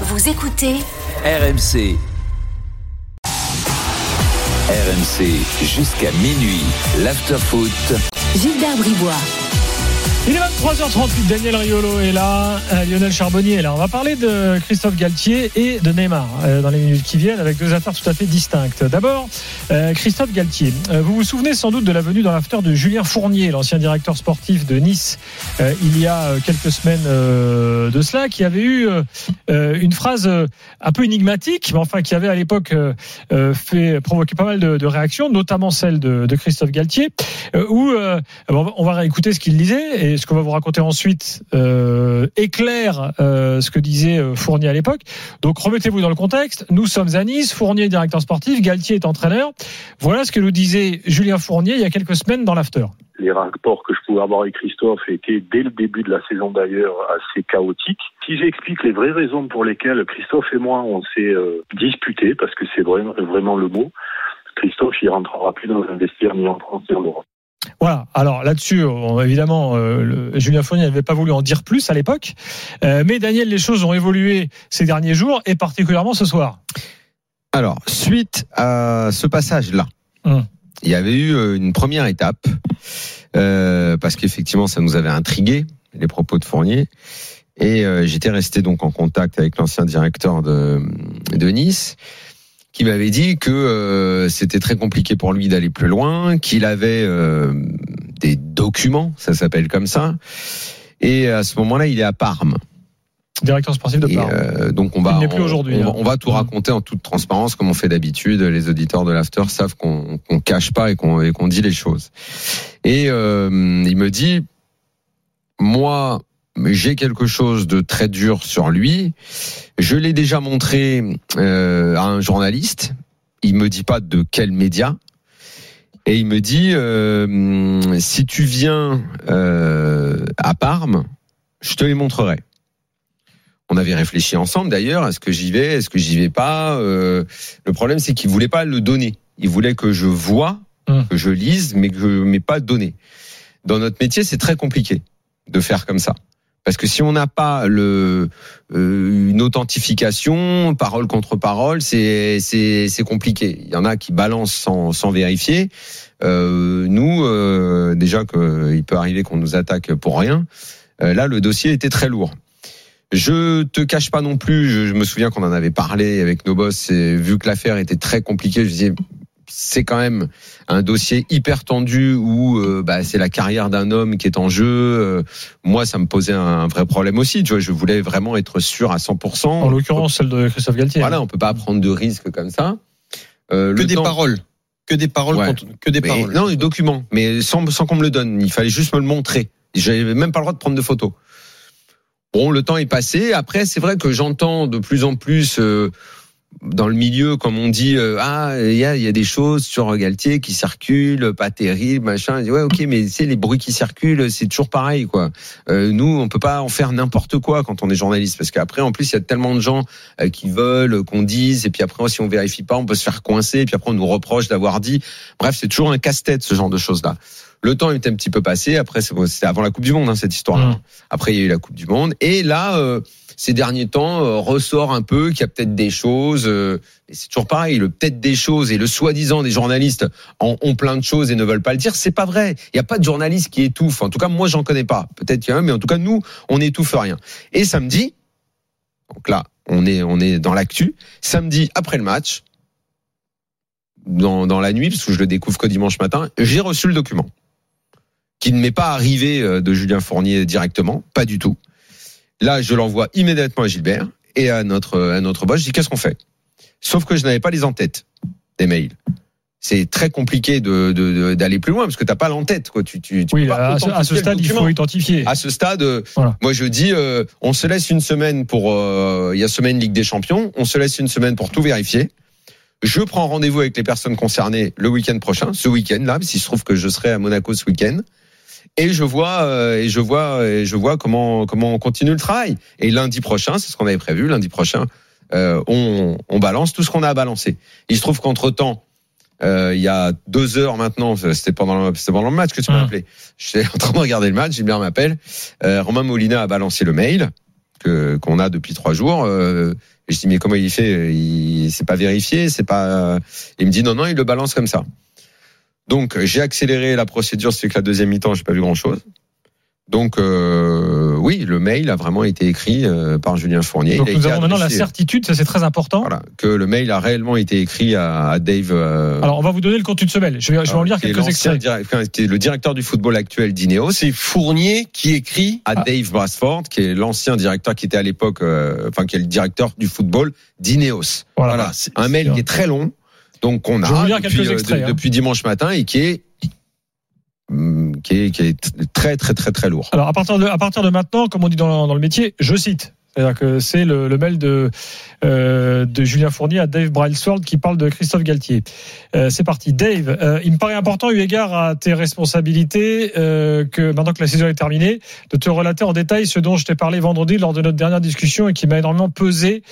Vous écoutez RMC. RMC jusqu'à minuit. L'afterfoot. Gilbert Bribois. Il est 23h38, Daniel Riolo est là, euh, Lionel Charbonnier est là. On va parler de Christophe Galtier et de Neymar euh, dans les minutes qui viennent avec deux affaires tout à fait distinctes. D'abord, euh, Christophe Galtier. Vous vous souvenez sans doute de la venue dans l'after de Julien Fournier, l'ancien directeur sportif de Nice, il y a quelques semaines de cela, qui avait eu une phrase un peu énigmatique, mais enfin qui avait à l'époque fait provoquer pas mal de, réactions, notamment celle de, Christophe Galtier, où on va réécouter ce qu'il disait ce qu'on va vous raconter ensuite euh, éclaire euh, ce que disait euh, Fournier à l'époque. Donc remettez-vous dans le contexte. Nous sommes à Nice, Fournier est directeur sportif, Galtier est entraîneur. Voilà ce que nous disait Julien Fournier il y a quelques semaines dans l'after. Les rapports que je pouvais avoir avec Christophe étaient dès le début de la saison d'ailleurs assez chaotiques. Si j'explique les vraies raisons pour lesquelles Christophe et moi on s'est disputés, parce que c'est vraiment, vraiment le mot, Christophe il rentrera plus dans un vestiaire ni en France ni en Europe. Voilà. Alors là-dessus, évidemment, euh, le- Julien Fournier n'avait pas voulu en dire plus à l'époque, Euh, mais Daniel, les choses ont évolué ces derniers jours et particulièrement ce soir. Alors, suite à ce passage-là, Hum. il y avait eu euh, une première étape, euh, parce qu'effectivement, ça nous avait intrigué, les propos de Fournier. Et j'étais resté donc en contact avec l'ancien directeur de, de Nice, qui m'avait dit que euh, c'était très compliqué pour lui d'aller plus loin, qu'il avait euh, des documents, ça s'appelle comme ça. Et à ce moment-là, il est à Parme. Directeur sportif de Parme. euh, donc on va, Il n'est plus on- aujourd'hui, On, va- hein. on va tout raconter en toute transparence comme on fait d'habitude. Les auditeurs de l'after savent qu'on qu'on cache pas et qu'on qu'on dit les choses. Et euh, il me dit, moi, j'ai quelque chose de très dur sur lui. Je l'ai déjà montré euh, à un journaliste. Il me dit pas de quel média. Et il me dit, euh, si tu viens euh, à Parme, je te les montrerai. On avait réfléchi ensemble d'ailleurs, est-ce que j'y vais, est-ce que j'y vais pas? Euh, le problème c'est qu'il voulait pas le donner. Il voulait que je vois, Hum. que je lise, mais que mais pas donner. Dans notre métier, c'est très compliqué de faire comme ça. Parce que si on n'a pas le euh, une authentification, parole contre parole, c'est c'est compliqué. Il y en a qui balancent sans sans vérifier. Euh, nous, euh, déjà qu'il peut arriver qu'on nous attaque pour rien. Euh, là, le dossier était très lourd. Je te cache pas non plus. Je, me souviens qu'on en avait parlé avec nos boss. Vu que l'affaire était très compliquée, je disais c'est quand même un dossier hyper tendu où euh, bah, c'est la carrière d'un homme qui est en jeu. Euh, moi, ça me posait un, un vrai problème aussi. Tu vois, je voulais vraiment être sûr à 100%. En l'occurrence, celle de Christophe Galtier. Voilà, on peut pas prendre de risques comme ça. Euh, que le des temps- paroles. Que des paroles. Ouais. contre- que des Mais paroles. non, des documents, mais sans, sans qu'on me le donne. Il fallait juste me le montrer. J'avais même pas le droit de prendre de photos. Bon, le temps est passé. Après, c'est vrai que j'entends de plus en plus euh, dans le milieu, comme on dit, euh, ah, il y y a des choses sur Galtier qui circulent, pas terribles, machin. Dis, ouais, ok, mais c'est les bruits qui circulent, c'est toujours pareil, quoi. Euh, nous, on peut pas en faire n'importe quoi quand on est journaliste, parce qu'après, en plus, il y a tellement de gens euh, qui veulent qu'on dise, et puis après, si on vérifie pas, on peut se faire coincer, et puis après, on nous reproche d'avoir dit. Bref, c'est toujours un casse-tête, ce genre de choses-là. Le temps est un petit peu passé. Après, c'est c'était avant la Coupe du Monde, hein, cette histoire-là. Mmh. Après, il y a eu la Coupe du Monde. Et là, euh, ces derniers temps, euh, ressort un peu qu'il y a peut-être des choses. euh, c'est toujours pareil. Le peut-être des choses et le soi-disant des journalistes en ont plein de choses et ne veulent pas le dire. C'est pas vrai. Il n'y a pas de journaliste qui étouffe. En tout cas, moi, j'en connais pas. Peut-être qu'il y en a, mais en tout cas, nous, on n'étouffe rien. Et samedi, donc là, on est, on est dans l'actu. Samedi, après le match, dans, dans la nuit, parce que je le découvre que dimanche matin, j'ai reçu le document qui ne m'est pas arrivé euh, de Julien Fournier directement, pas du tout. Là, je l'envoie immédiatement à Gilbert et à notre à notre boss. Je dis qu'est-ce qu'on fait? Sauf que je n'avais pas les en-tête des mails. C'est très compliqué de de- d'aller plus loin parce que t'as pas l'en-tête quoi. Tu tu, tu Oui, peux pas à, ce- à stade, il faut identifier. À ce stade, Voilà. moi je dis, euh, on se laisse une semaine pour. euh, Il y a semaine Ligue des Champions. On se laisse une semaine pour tout vérifier. Je prends rendez-vous avec les personnes concernées le week-end prochain, ce week-end là, s'il se trouve que je serai à Monaco ce week-end. Et je vois, euh, et je vois, et je vois comment comment on continue le travail. Et lundi prochain, c'est ce qu'on avait prévu. Lundi prochain, euh, on, on balance tout ce qu'on a à balancer. Il se trouve qu'entre temps, euh, il y a deux heures maintenant, c'était pendant, c'était pendant le match que tu m'as Hum. appelé. J'étais en train de regarder le match, Gilbert m'appelle. Euh, Romain Molina a balancé le mail. que qu'on a depuis trois jours. Euh, et je dis mais comment il fait? Il c'est pas vérifié, c'est pas. Il me dit non non, il le balance comme ça. Donc j'ai accéléré la procédure, c'est que la deuxième mi-temps, j'ai pas vu grand chose. Donc euh, oui, le mail a vraiment été écrit euh, par Julien Fournier. Donc Il a nous avons maintenant la certitude, ça c'est très important. Voilà, que le mail a réellement été écrit à, à Dave. euh, Alors on va vous donner le contenu de ce mail. Je vais, je vais en lire quelques extraits. qui est le directeur du football actuel d'Ineos. C'est Fournier qui écrit. à Ah. Dave Brasford, qui est l'ancien directeur qui était à l'époque, euh, enfin qui est le directeur du football d'Ineos. Voilà. Voilà, c'est- un mail qui est très long, donc on Je vais vous a depuis, euh, extraits, de- hein. depuis dimanche matin et qui est hum, qui est, qui est très très très très lourd. Alors à partir de à partir de maintenant, comme on dit dans, dans le métier, je cite. C'est-à-dire que c'est le, le mail de, euh, de Julien Fournier à Dave Brailsford qui parle de Christophe Galtier. Euh, c'est parti. Dave, euh, il me paraît important, eu égard à tes responsabilités, que maintenant que la saison est terminée, de te relater en détail ce dont je t'ai parlé vendredi lors de notre dernière discussion et qui m'a énormément pesé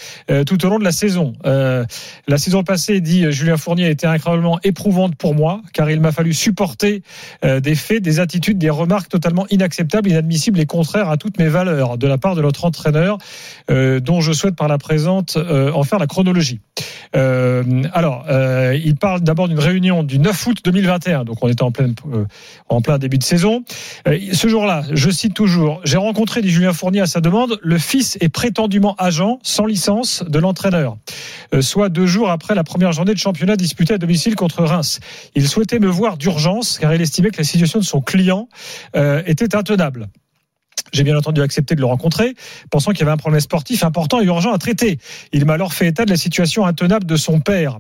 tout au long de la saison. La saison passée, dit Julien Fournier, a été incroyablement éprouvante pour moi, car il m'a fallu supporter des faits, des attitudes, des remarques totalement inacceptables, inadmissibles et contraires à toutes mes valeurs de la part de notre entraîneur, dont je souhaite par la présente euh, en faire la chronologie. Euh, alors, euh, il parle d'abord d'une réunion du 9 août 2021, donc on était en plein, début de saison. Ce jour-là, je cite toujours, j'ai rencontré, dit Julien Fournier à sa demande, le fils et prétendument agent sans licence de l'entraîneur, soit deux jours après la première journée de championnat disputée à domicile contre Reims. Il souhaitait me voir d'urgence car il estimait que la situation de son client était intenable. J'ai bien entendu accepté de le rencontrer, pensant qu'il y avait un problème sportif important et urgent à traiter. Il m'a alors fait état de la situation intenable de son père,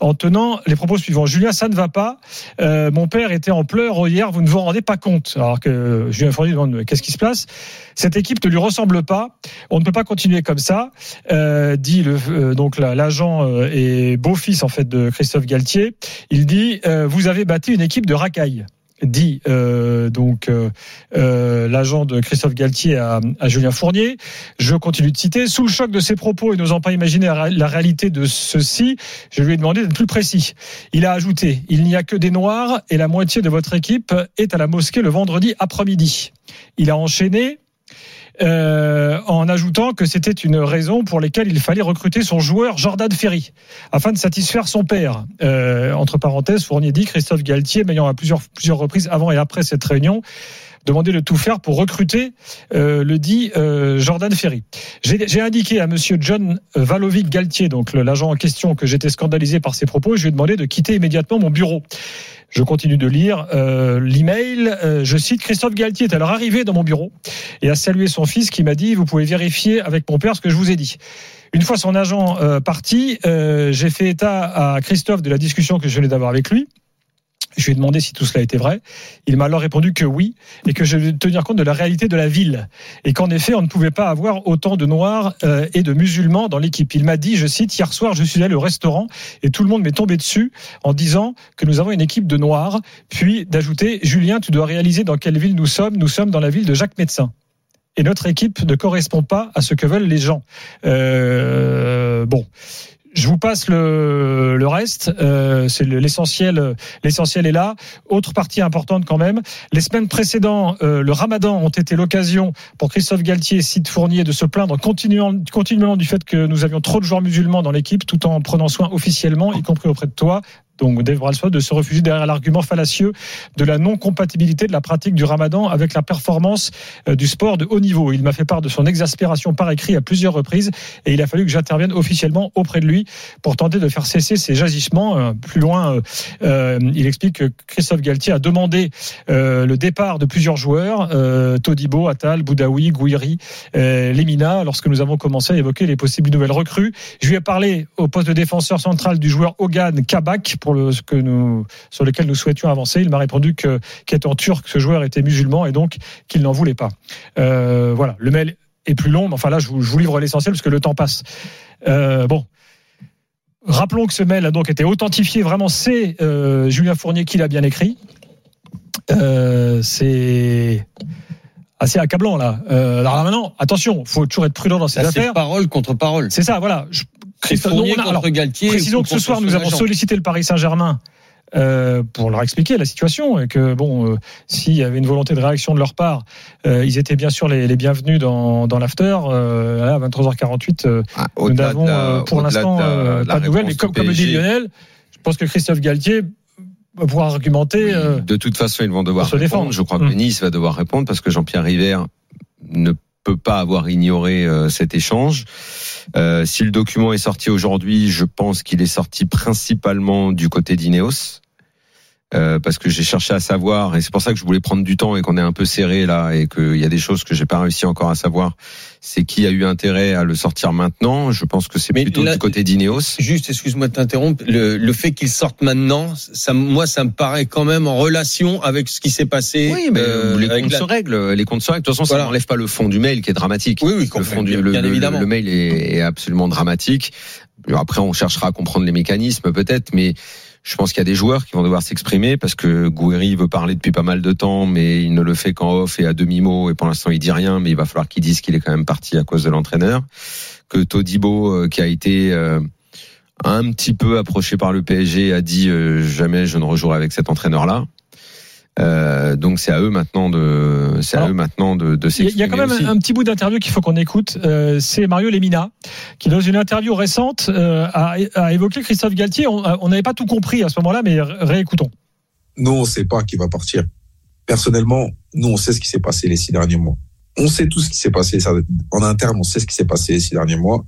en tenant les propos suivants. Julien, ça ne va pas. Euh, mon père était en pleurs hier, vous ne vous rendez pas compte. Alors que Julien Fournier demande qu'est-ce qui se passe? Cette équipe ne lui ressemble pas. On ne peut pas continuer comme ça, euh, dit le, euh, donc la- l'agent euh, et beau-fils en fait de Christophe Galtier. Il dit vous avez bâti une équipe de racailles dit euh, donc euh, euh, l'agent de Christophe Galtier à, Julien Fournier. Je continue de citer. Sous le choc de ses propos et n'osant pas imaginer la réalité de ceci, je lui ai demandé d'être plus précis. Il a ajouté Il n'y a que des noirs et la moitié de votre équipe est à la mosquée le vendredi après-midi. Il a enchaîné. Euh, en ajoutant que c'était une raison pour laquelle il fallait recruter son joueur Jordan Ferry afin de satisfaire son père. Euh, entre parenthèses, Fournier dit Christophe Galtier, m'ayant à plusieurs, plusieurs reprises avant et après cette réunion, demandé de tout faire pour recruter euh, le dit euh, Jordan Ferry. J'ai indiqué à Monsieur John Valovic Galtier, donc l'agent en question, que j'étais scandalisé par ses propos. Je lui ai demandé de quitter immédiatement mon bureau. Je continue de lire euh, l'email. Euh, je cite Christophe Galtier est alors arrivé dans mon bureau et a salué son fils qui m'a dit vous pouvez vérifier avec mon père ce que je vous ai dit. Une fois son agent euh, parti, euh, j'ai fait état à Christophe de la discussion que je venais d'avoir avec lui. Je lui ai demandé si tout cela était vrai. Il m'a alors répondu que oui, et que je devais tenir compte de la réalité de la ville, et qu'en effet, on ne pouvait pas avoir autant de noirs euh, et de musulmans dans l'équipe. Il m'a dit, je cite, hier soir, je suis allé au restaurant, et tout le monde m'est tombé dessus en disant que nous avons une équipe de noirs, puis d'ajouter, Julien, tu dois réaliser dans quelle ville nous sommes. Nous sommes dans la ville de Jacques Médecin. Et notre équipe ne correspond pas à ce que veulent les gens. Euh, bon. Je vous passe le, reste. Euh, c'est le- l'essentiel. L'essentiel est là. Autre partie importante quand même. Les semaines précédentes, euh, le Ramadan ont été l'occasion pour Christophe Galtier et Sid Fournier de se plaindre continuellement, continuellement du fait que nous avions trop de joueurs musulmans dans l'équipe, tout en prenant soin officiellement, y compris auprès de toi. Donc Dave Brailsford de se refuser derrière l'argument fallacieux de la non-compatibilité de la pratique du Ramadan avec la performance euh, du sport de haut niveau. Il m'a fait part de son exaspération par écrit à plusieurs reprises et il a fallu que j'intervienne officiellement auprès de lui pour tenter de faire cesser ces agissements. Euh, Plus loin, euh, il explique que Christophe Galtier a demandé le départ de plusieurs joueurs, Todibo, Attal, Boudaoui, Gouiri, Lemina, lorsque nous avons commencé à évoquer les possibles nouvelles recrues. Je lui ai parlé au poste de défenseur central du joueur Hogan Kabak pour le, ce que nous, sur lequel nous souhaitions avancer. Il m'a répondu que qu'étant turc, ce joueur était musulman et donc qu'il n'en voulait pas. Euh, voilà, le mail est plus long, mais enfin là, je vous, je vous livre l'essentiel parce que le temps passe. Euh, bon. Rappelons que ce mail a donc été authentifié. Vraiment, c'est euh, Julien Fournier qui l'a bien écrit. C'est assez accablant là. Euh, alors là, maintenant, attention, faut toujours être prudent dans ces Là, c'est affaires. parole contre parole. C'est ça, voilà. Je- C'est Fournier on a- contre alors, Galtier. Précisons que ce soir, nous avons sollicité le Paris Saint-Germain euh, pour leur expliquer la situation et que bon, euh, s'il y avait une volonté de réaction de leur part, euh, ils étaient bien sûr les, les bienvenus dans, dans l'after. Euh, à 23h48, euh, Ah, nous n'avons la- euh, pour l'instant euh, la pas de nouvelles. Mais comme, comme le dit Lionel, je pense que Christophe Galtier va pouvoir argumenter. euh, De toute façon, ils vont devoir se répondre. défendre. Je crois que Mm. Nice va devoir répondre parce que Jean-Pierre River ne peut pas avoir ignoré euh, cet échange. Euh, si le document est sorti aujourd'hui, je pense qu'il est sorti principalement du côté d'Ineos. Euh, parce que j'ai cherché à savoir et c'est pour ça que je voulais prendre du temps et qu'on est un peu serré là et qu'il y a des choses que j'ai pas réussi encore à savoir. C'est qui a eu intérêt à le sortir maintenant. Je pense que c'est plutôt là- du côté d'Ineos. Juste, excuse-moi de t'interrompre, le, le fait qu'il sorte maintenant, ça, moi, ça me paraît quand même en relation avec ce qui s'est passé. Oui, mais euh, les comptes la- se règlent. Les comptes se règlent. De toute façon, ça Voilà. n'enlève pas le fond du mail qui est dramatique. Oui, oui, le fond du le, bien le- évidemment. le mail est, est absolument dramatique. Après, on cherchera à comprendre les mécanismes peut-être, mais je pense qu'il y a des joueurs qui vont devoir s'exprimer parce que Gouiri veut parler depuis pas mal de temps, mais il ne le fait qu'en off et à demi mot. Et pour l'instant, il dit rien, mais il va falloir qu'il dise qu'il est quand même parti à cause de l'entraîneur. Que Todibo, euh, qui a été euh, un petit peu approché par le PSG, a dit euh, jamais je ne rejouerai avec cet entraîneur-là. Euh, donc c'est à eux maintenant de, c'est à eux maintenant de, de Il y a- s'exprimer il y a quand même aussi. un petit bout d'interview qu'il faut qu'on écoute. Euh, c'est Mario Lemina qui, dans une interview récente, euh, a, a évoqué Christophe Galtier. On n'avait pas tout compris à ce moment-là, mais ré- réécoutons. Nous, on ne sait pas qui va partir. Personnellement, nous, on sait ce qui s'est passé les six derniers mois. On sait tout ce qui s'est passé en interne. On sait ce qui s'est passé les six derniers mois.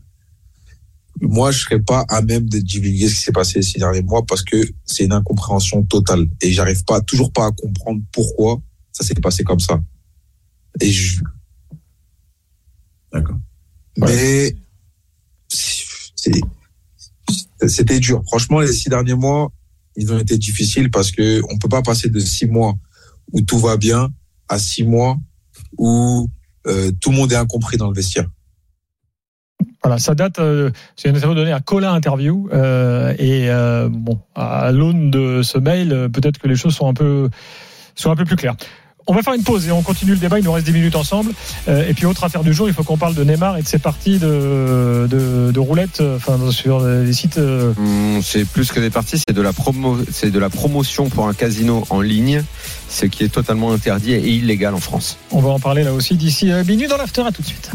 Moi, je serais pas à même de divulguer ce qui s'est passé les six derniers mois parce que c'est une incompréhension totale et j'arrive pas, toujours pas à comprendre pourquoi ça s'est passé comme ça. Et je, d'accord. Mais c'est, c'était dur. Franchement, les six derniers mois, ils ont été difficiles parce que on peut pas passer de six mois où tout va bien à six mois où euh, tout le monde est incompris dans le vestiaire. Voilà, ça date. euh, c'est une interview donnée à Colin Interview. euh, et euh, bon, à l'aune de ce mail, euh, peut-être que les choses sont un peu sont un peu plus claires. On va faire une pause et on continue le débat. Il nous reste 10 minutes ensemble. Euh, et puis, autre affaire du jour, il faut qu'on parle de Neymar et de ses parties de, de, de roulette, euh, enfin, sur des sites. Hum, C'est plus que des parties, c'est de la promo, c'est de la promotion pour un casino en ligne, ce qui est totalement interdit et illégal en France. on va en parler là aussi d'ici minuit dans l'after. À tout de suite.